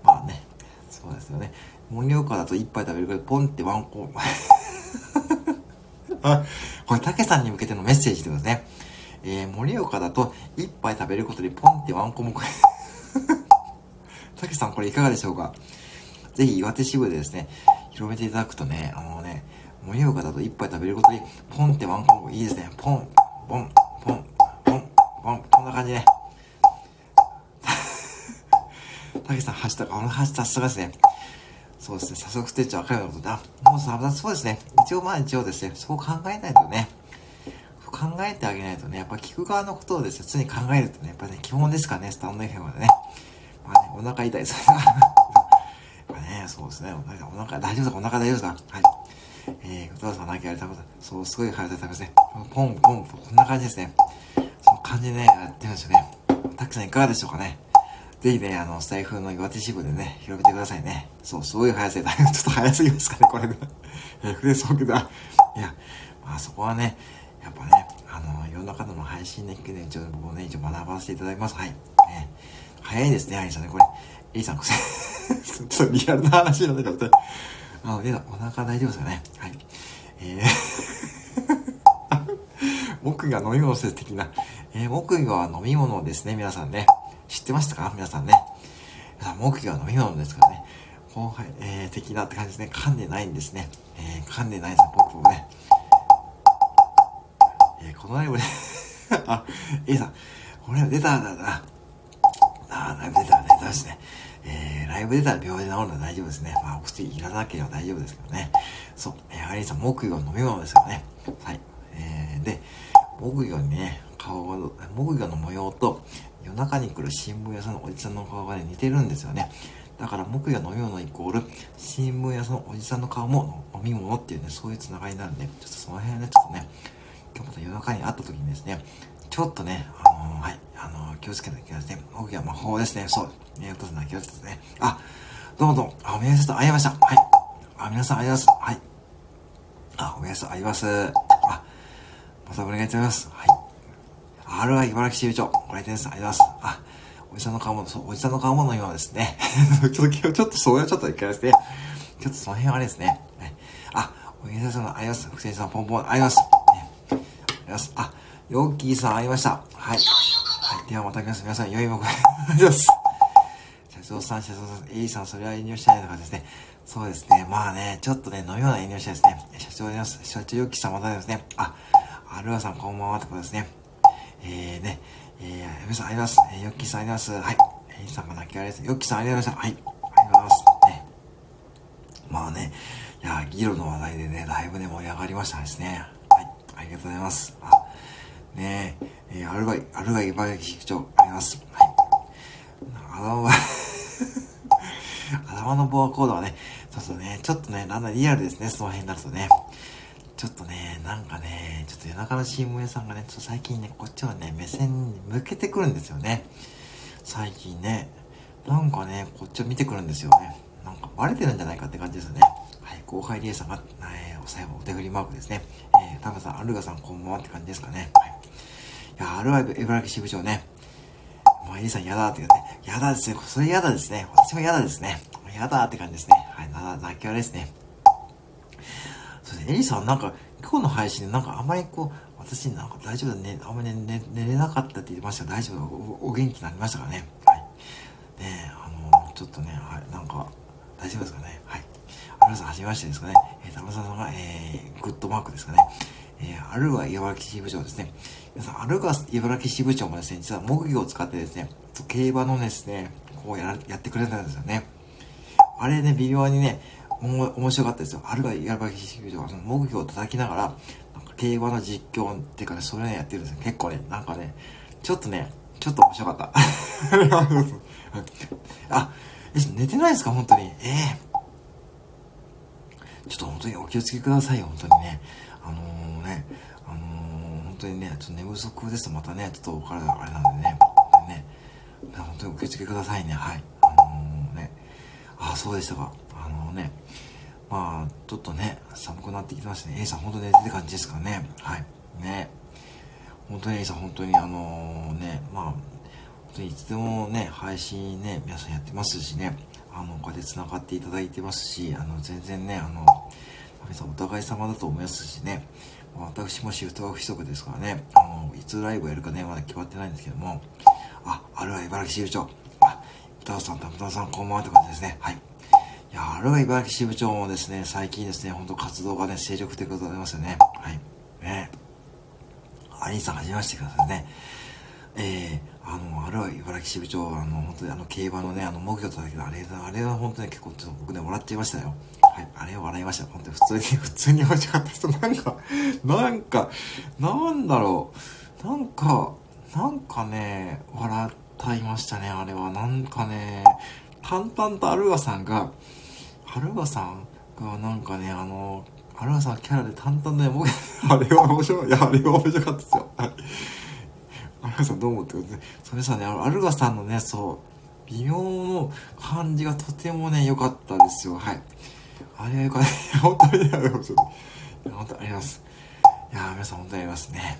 [SPEAKER 1] まあね、そうですよね。盛岡だと一杯食べるけど、ポンってワンコ、あ、これ、たけさんに向けてのメッセージでことですね。えー、盛岡だと一杯食べることでポンってワンコも たけさんこれいかがでしょうか？ぜひ岩手支部でですね、広めていただくとね、あのね、盛岡だと一杯食べることで、ポンってワンコもいいですね。ポン、ポン、ポン、ポン、ポン、こんな感じね。たけしさん、ハッシュタグ、あのハッシュタグさすがですね。そうですね、早速ステッチ分かるようなことだ。もうさ、そうですね。一応まあ一応ですね、そう考えないとね、考えてあげないとね、やっぱ聞く側のことをですね、常に考えるとね、やっぱね、基本ですからね、スタンド FM でね。まあね、お腹痛いです。やっぱね、そうですね、お腹、大丈夫ですか？お腹大丈夫ですか？はい。えー、お父さん泣きやれたこと、そう、すごい腹立たますね。ポン、ポン、こんな感じですね。その感じでね、やってるんですよね。たくさんいかがでしょうかね？ぜひね、あの、スタイフの岩手支部でね、広めてくださいね。そう、すごい速さで、ちょっと速すぎますかね、これで。え、フレそうけど、いや、まあそこはね、やっぱね、あの、世の中の配信ね、ね、一応僕もね、一応学ばせていただきます。はい。ね、早いですね、アリさんね、これ。エリさん、ちょっとリアルな話なんだけど、あ、お腹大丈夫ですかね。はい。えー 木魚飲み物的な、えー、木魚は飲み物ですね、皆さんね。知ってましたか？皆さんね。皆さん、木魚は飲み物ですからね。後輩、えー、的なって感じですね。噛んでないんですね。えー、噛んでないです、僕もね。えー、このライブで あ、A さん、これ出たんだな。あ、出た出たしね。えー、ライブ出たら病院で治るのは大丈夫ですね。まあ、お薬いらなければ大丈夫ですけどね。そう。えー、アリさん、木魚飲み物ですよね。はい。えー、で、木魚にね、顔が、木魚の模様と夜中に来る新聞屋さんのおじさんの顔がね、似てるんですよね。だから木魚飲み物イコール、新聞屋さんのおじさんの顔も飲み物っていうね、そういう繋がりになるんで、ちょっとその辺はね、ちょっとね、今日また夜中に会った時にですね、ちょっとね、あのー、はい、あのー、気をつけなきゃいけないですね。僕は魔法ですね。そう。ね、お父さん気をつけてね。あ、どうもどうも。あ、皆さん、会いました。はい。あ、皆さん、会います。はい。あ、皆さん、会います。あ、またお願いします。はい。RI 茨城支部長、ご来店です。ありがとうございます。あ、おじさんの顔も、そう、おじさんの顔ものようですね。ちょっと、ちょっと、それはちょっと一回ですね。ちょっとその辺はあれですね。あ、おじさんの、ありがとうございます。福先さん、ポンポン、ありがとうございます。あ、ヨッキーさん会いました。はい。はい。ではまた皆さん、皆さん、良いもお願いします。社長さん、社長さん、エイさん、それは遠慮したいとかですね。そうですね。まあね、ちょっとね、飲み物遠慮したいですね。社長です。社長ヨッキーさんまたですね。あ、アルアさんこんばんはってことですね。えーね、えー、皆さんあります。えー、ヨッキーさんあります。はい。エイさんが泣きあれです。ヨッキーさんありがとうございました。はい。ありがとうございます。ね。まあね、いや、議論の話題でね、だいぶね、盛り上がりましたですね。はい。ありがとうございます。あ、ねえ、えー、アルバイ、アルバイ茨城市長、あります。はい。頭は 頭のボアコードはね、そうそうね、ちょっとね、だんだんリアルですね、その辺になるとね。ちょっとね、なんかね、ちょっと夜中のチーム屋さんがね、ちょっと最近ね、こっちはね、目線に向けてくるんですよね。最近ね、なんかね、こっちを見てくるんですよね。なんかバレてるんじゃないかって感じですよね。はい、後輩リエさんが、えー、おさえお手振りマークですね。えー、タムさん、アルガさん、こんばんはって感じですかね。はい。いや、アルワイブ、茨城支部長ね。まあ、エリさん嫌だって言うね。嫌だですね。それ嫌だですね。私も嫌だですね。嫌だって感じですね。はい、な、泣き笑いですね。そうですね。エリさんなんか、今日の配信でなんかあんまりこう、私なんか大丈夫だね。あんまり寝寝れなかったって言ってました大丈夫おお元気になりましたかね。はい。ねあのー、ちょっとね、はい、なんか、大丈夫ですかね。はい。皆さん、はじめましてですかね。えー、玉沢さんが、えー、グッドマークですかね。えー、あるは茨城支部長ですね。皆さん、あるが茨城支部長もですね、実は木魚を使ってですね、競馬のですね、こうややってくれたんですよね。あれね、微妙にね、おも面白かったですよ。あるが茨城支部長はその木魚を叩きながら、なんか競馬の実況っていうかね、それね、やってるんですよ。結構ね、なんかね、ちょっとね、ちょっと面白かった。あ、え寝てないですか？本当に。ええーちょっと本当にお気をつけくださいよ、本当にね。あのー、ね、あのー、本当にね、ちょっと寝不足ですとまたね、ちょっとお体あれなんでね、本当にね、本当にお気をつけくださいね、はい。あのー、ね、ああ、そうでしたか。あのね、まあ、ちょっとね、寒くなってきてましたね。A さん本当に寝てって感じですかね。はい。ね。本当に A さん本当にあのね、まあ、本当にいつでもね、配信ね、皆さんやってますしね、あの、こうやって繋がっていただいてますし、あの、全然ね、あの、皆さんお互い様だと思いますしね、私もシフトワーク不足ですからね、あの、いつライブをやるかね、まだ決まってないんですけども、あ、あるは茨城支部長、あ、歌尾さん、たむたさん、こんばんはって感じですね。はい。いや、あるは茨城支部長もですね、最近ですね、ほんと活動がね、精力的でございますよね。はい。ね。アニーさん、はじめましてくださいね。えー、あの、あれは茨城支部長、あの、本当にあの、競馬のね、あの、木魚叩きのあれ、あれは本当に結構、ちょっと僕ね、笑っちゃいましたよ。はい、あれは笑いました。本当に普通に、普通に面白かった人、なんか、なんか、なんだろう、なんか、なんかね、笑ったいましたね、あれは。なんかね、淡々とアルガさんが、アルガさんがなんかね、あの、アルガさんキャラで淡々で、僕、あれは面白い、いや、あれは面白かったですよ。はい。アルガさんどう思ってください。それさね、アルガさんのね、そう、微妙の感じがとてもね、良かったですよ。はい。あれはよかった。本当にありがとうございます。本当にあります。いや皆さん本当にありますね。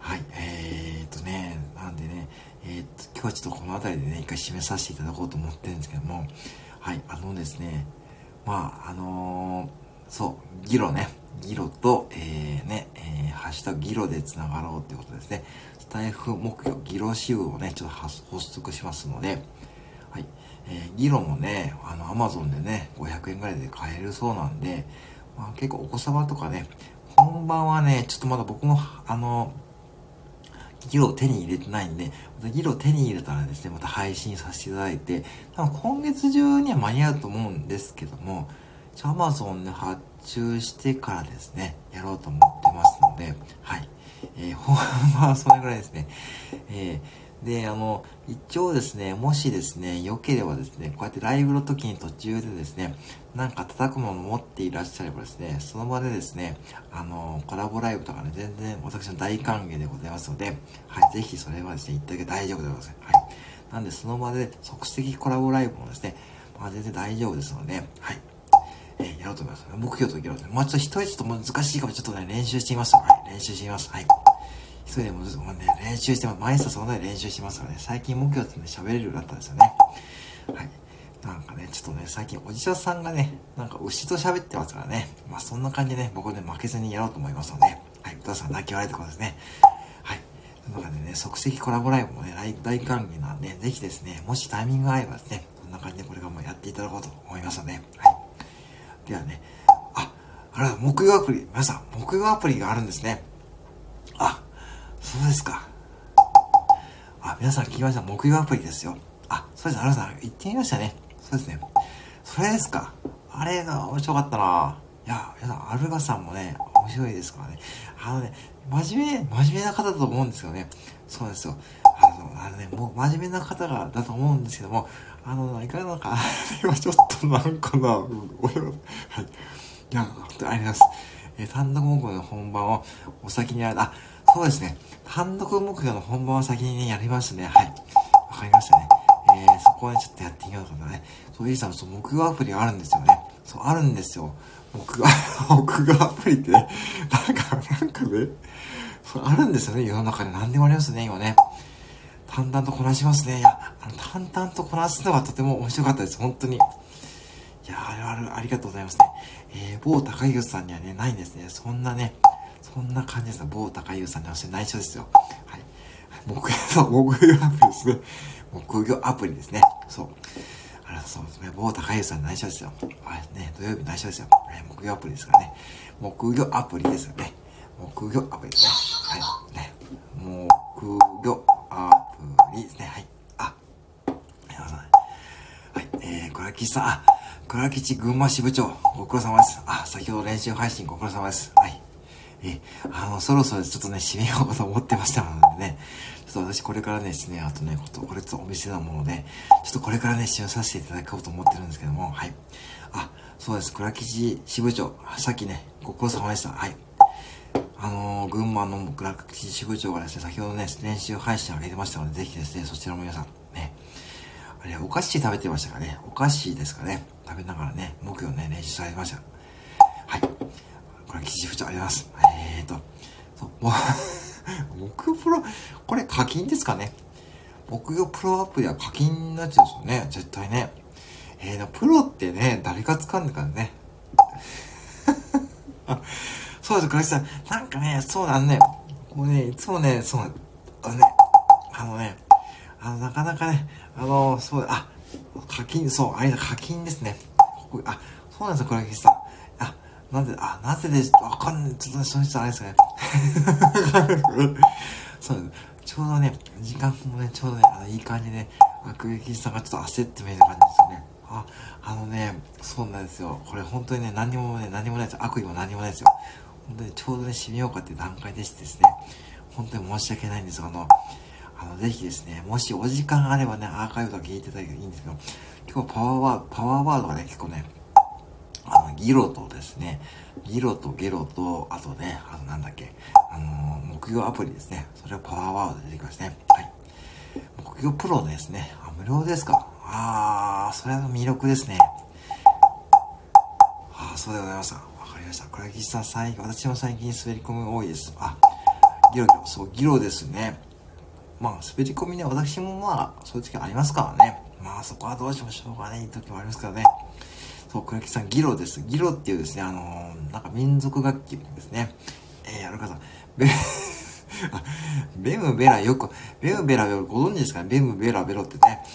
[SPEAKER 1] はい。えー、っとね、なんでね、えー、っと、今日はちょっとこの辺りでね、一回締めさせていただこうと思ってるんですけども、はい、あのですね、まあ、あのー、そう、ギロね、ギロと、えー、ね、えー、ハッシュタグギロで繋がろうってことですね。スタイフ目標、ギロ支部をね、ちょっと発足しますので、はい。えー、ギロもね、あの、アマゾンでね、500円ぐらいで買えるそうなんで、まあ、結構お子様とかね、本番はね、ちょっとまだ僕も、あの、ギロを手に入れてないんで、またギロを手に入れたらですね、また配信させていただいて、多分今月中には間に合うと思うんですけども、アマゾンで発注してからですね、やろうと思ってますので、はい。えー、ほんまはそれぐらいですね。えー、で、あの、一応ですね、もしですね、良ければですね、こうやってライブの時に途中でですね、なんか叩くもの持っていらっしゃればですね、その場でですね、あの、コラボライブとかね、全然私の大歓迎でございますので、はい、ぜひそれはですね、言ってあげて大丈夫でございます。はい。なんで、その場で即席コラボライブもですね、まあ全然大丈夫ですので、はい。えー、やろうと思います。目標といけるので、まあちょっと一人ちょっと難しいかもちょっとね、練習してみます。はい、練習してみます。はい。一人でもずっとね、練習してます。毎朝そんなに練習してますからね、最近目標ってね、喋れるようになったんですよね。はい。なんかね、ちょっとね、最近おじちゃさんがね、なんか牛と喋ってますからね。まあそんな感じでね、僕ね、負けずにやろうと思いますので、はい、歌さん泣き笑いってことですね。の中でね、即席コラボライブもね、大歓迎なんで、ぜひですね、もしタイミングが合えばですね、こんな感じでこれからもやっていただこうと思いますので、はい。ではね、あ、あら、木曜アプリ、皆さん、木曜アプリがあるんですね。あ、そうですか。あ、皆さん聞きました。木曜アプリですよ。あ、そうです。あらさん、言ってみましたね。そうですね。それですか。あれが面白かったないや、皆さん、アルガさんもね、面白いですからね。あのね、真面目、真面目な方だと思うんですよね。そうですよ。あの、あのね、もう真面目な方が、だと思うんですけども、あの、いかがなのか、今ちょっとなんかな、俺はい。いいや、本当にありがとうございます。えー、単独目標の本番をお先にやる、あ、そうですね。単独目標の本番を先にね、やりましたね。はい。わかりましたね。えー、そこは、ちょっとやってみようかなね。そう、いいさん、そう、目標アプリあるんですよね。そう、あるんですよ。僕が、僕がアプリって、なんか、なんかね、そう、あるんですよね、世の中で何でもありますね、今ね。淡々とこなしますね。いや、あの、淡々とこなすのがとても面白かったです、本当に。いやあれはありがとうございますね。えー、某高優さんにはね、ないんですね。そんなね、そんな感じです某高優さんには内緒ですよ。はい。木曜、木曜アプリですね。木曜アプリですね。そう。あら、そうですね。某高優さん内緒ですよ。はい。ね、土曜日内緒ですよ。はい、木曜アプリですからね。木曜アプリですよね。木曜アプリですね。はい。ね。木曜アプリですね。はい。あ、はい。えー、これは岸さん、あ、倉吉群馬支部長、ご苦労様です。あ、先ほど練習配信ご苦労様です。はい。え、あの、そろそろちょっとね、締めようと思ってましたのでね、ちょっと私これからね、ですね、あとね、こと、これちょっとお店なもので、ちょっとこれからね、締めさせていただこうと思ってるんですけども、はい。あ、そうです、倉吉支部長、さっきね、ご苦労様でした。はい。あのー、群馬の倉吉支部長がですね、先ほどね、練習配信上げてましたので、ぜひですね、そちらも皆さん、ね、あれ、お菓子食べてましたかね。お菓子ですかね。食べながらね、木曜ね、練習されました。はい。これ、吉部長ありがとうございます。えーと、そう、もう 木プロ、これ課金ですかね。木曜プロアプリは課金のやつですよね。絶対ね。えー、プロってね、誰が使うんだからね。そうです、倉木さん。なんかね、そうだね。もうね、いつもね、そう、あのね、あのね、あの、なかなかね、あの、そう、あ、課金、そう、あれだ、課金ですね。ここあ、そうなんですよ、倉木さん。あ、なぜ、あ、なぜで、わかんない。ちょっと、その人あれですかね。そう、ちょうどね、時間もね、ちょうどね、あの、いい感じで、ね、倉木さんがちょっと焦って見えた感じですよね。あ、あのね、そうなんですよ。これ本当にね、何もね、何もないですよ。悪意も何もないですよ。本当にちょうどね、締めようかっていう段階でしてですね、本当に申し訳ないんですが、あの、あの、ぜひですね、もしお時間あればね、アーカイブとか聞いていただけたらいいんですけど、今日パワーワード、パワーワードがね、結構ね、あの、ギロとですね、ギロとゲロと、あとね、あの、なんだっけ、あの木曜アプリですね。それはパワーワードで出てきますね。はい。木曜プロですね。あ、無料ですか。あー、それは魅力ですね。あー、そうでございました。わかりました。倉吉さん、最近、私も最近滑り込み多いです。あ、ギロギロ、そう、ギロですね。まあ、滑り込みね、私もまあ、そういう時ありますからね。まあ、そこはどうしましょうかね、いい時もありますからね。そう、倉木さん、ギロです。ギロっていうですね、あのー、なんか民族楽器ですね。えー、やる方、ベ、ベムベラよく、ベムベラベロご存知ですか？ねベムベラベロってね。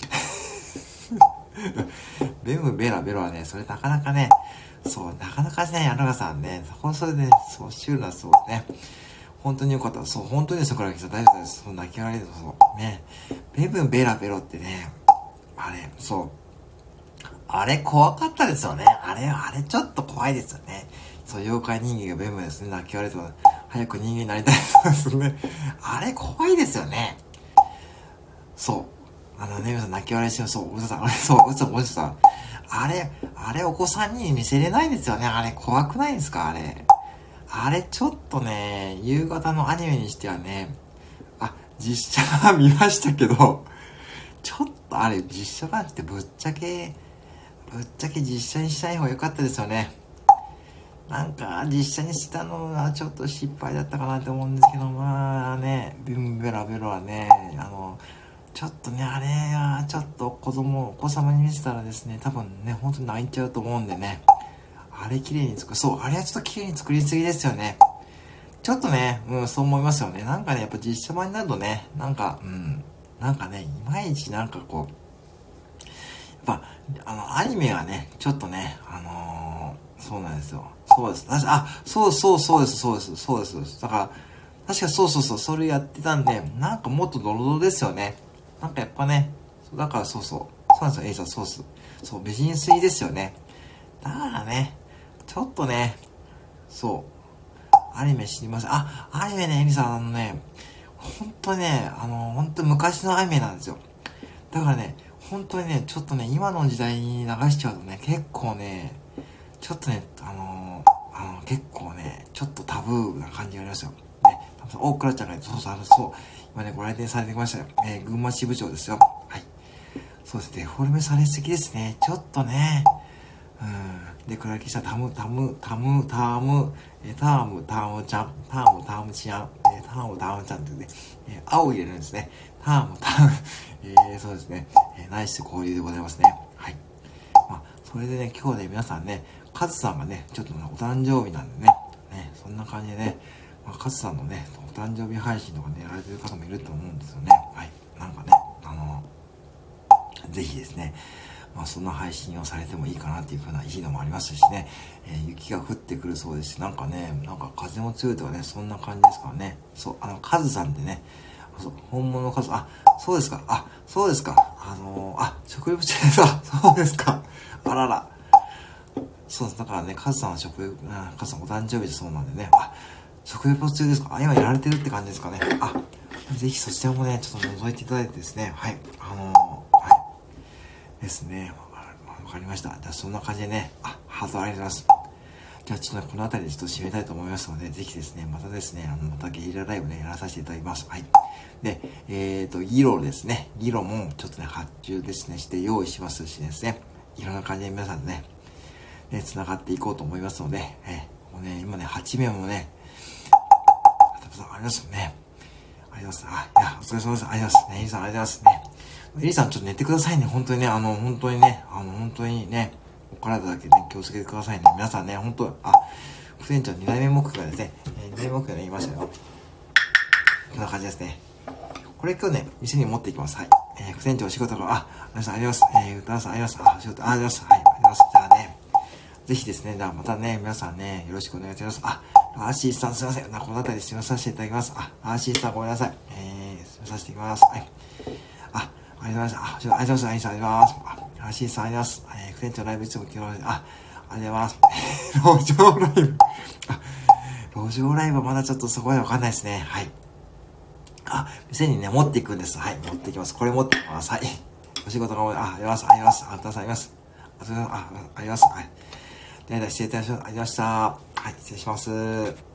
[SPEAKER 1] ベムベラベロはね、それなかなかね、そう、なかなかね、やるかさんね、そこそれでね、そう、シュールなそうね。本当によかった。そう、本当にですよ、倉木さん。大丈夫です。そう、泣き笑いです。そう。ね。ベブンベラベロってね、あれ、そう。あれ怖かったですよね。あれ、あれちょっと怖いですよね。そう、妖怪人間がベムですね。泣き笑いと、早く人間になりたいですね。あれ怖いですよね。そう。あのね、皆さん泣き笑いしてそう、うささん、あれ、そう、うささん、うささん。あれ、あれお子さんに見せれないですよね。あれ怖くないですか？あれ。あれちょっとね、夕方のアニメにしてはね、あ、実写版見ましたけど、ちょっとあれ実写版ってぶっちゃけ、ぶっちゃけ実写にしたい方が良かったですよね。なんか実写にしたのはちょっと失敗だったかなと思うんですけど、まあね、ビンベラベロはね、あの、ちょっとね、あれはちょっと子供、お子様に見せたらですね、多分ね、本当に泣いちゃうと思うんでね。あれ綺麗に作る。そう、あれはちょっと綺麗に作りすぎですよね。ちょっとね、うん、そう思いますよね。なんかね、やっぱ実写版になるとね、なんか、うん、なんかね、いまいちなんかこう、やっぱ、あの、アニメはね、ちょっとね、あのー、そうなんですよ。そうです。あ、そうそうそうです、そうです、そうです。だから、確かそうそうそう、それやってたんで、なんかもっとドロドロですよね。なんかやっぱね、だからそうそう。そうなんですよ、エイさん、そうっす。そう、美人水ですよね。だからね、ちょっとね、そう、アニメ知りません。あ、アニメね、エリさん、あのね、ほんとね、あの、ほんと昔のアニメなんですよ。だからね、本当にね、ちょっとね、今の時代に流しちゃうとね、結構ね、ちょっとね、あのー、あの、結構ね、ちょっとタブーな感じがありますよ。ね、大倉ちゃんが、そうそう、そう、今ね、ご来店されてきましたよ。えー、群馬支部長ですよ。はい。そうですね、デフォルメされすぎですね。ちょっとね、うん。で、倉木さん、タム、タム、タム、タム、えタム、タムちゃん、タム、タムちゃん、えタム、タムちゃんってね、えー、青入れるんですね。タム、タム、えー、そうですね、えー、ナイス交流でございますね。はい。まあ、それでね、今日ね、皆さんね、カズさんがね、ちょっとね、お誕生日なんでね、ね、そんな感じでね、まあ、カズさんのね、お誕生日配信とかね、やられてる方もいると思うんですよね。はい。なんかね、あのぜひですね、まあ、そんな配信をされてもいいかなっていうふうな日のもありますしね、えー、雪が降ってくるそうですし、なんかね、なんか風も強いとかね、そんな感じですからね。そう、あの、カズさんってね、そう本物のカズ、あ、そうですか、あ、そうですか、あのー、あ、食欲中です、そうですか、あらら。そうです。だからね、カズさんは食欲、カズさんお誕生日でそうなんでね、あ、食欲中ですかあ、今やられてるって感じですかね。あ、ぜひそちらもね、ちょっと覗いていただいてですね、はい、あのー、ですね、わかりました。じゃあそんな感じでね、あ、ハートありがとうございます。じゃあちょっと、この辺りでちょっと締めたいと思いますので、ぜひですね、またですね、あの、またゲリラライブね、やらさせていただきます。はい。で、えっ、ー、と、ギロですね。ギロもちょっとね、発注ですね、して用意しますしですね、いろんな感じで皆さんね、ね、繋がっていこうと思いますので、えー、もうね、今ね、8名もね、ありますよね。ありがとうございます。あ、いや、お疲れ様です。ありがとうございます。ね、エリさんありがとうございますね。エリさんちょっと寝てくださいね。本当にね、あの、本当にね、あの、本当にね、お体だけね、気をつけてくださいね。皆さんね、本当あ、副店長2代目目標がですね、えー、2代目目標が言いましたよ。こんな感じですね。これ今日ね、店に持っていきます。はい。えー、副店長お仕事が、あ、ありがとうございます。えー、歌さんありがとうございます。あ、お仕事、ありがとうございます。はい、ありがとうございます。じゃあね、ぜひですね、じゃあまたね、皆さんね、よろしくお願いします。あ、アーシーさんすいません。な、この辺り締めさせていただきます。あ、アーシーさんごめんなさい。えー、締めさせていきます。はい。あ、ありがとうございます。あ、ありがとうございます。ありがとうございます。あ、シーさんありがとうございます。えー、副店長ライブいつも来てもらって、あ、ありがとうございます。路上ライブあ、路上ライブはまだちょっとそこまでわかんないですね。はい。あ、店にね、持っていくんです。はい、持っていきます。これ持ってきます。はい。お仕事が多い。あ、あります。あります。あ、たくさんあります。あ、あ、あります。はい。では、失礼いたします。ありがとうございました。はい、失礼します。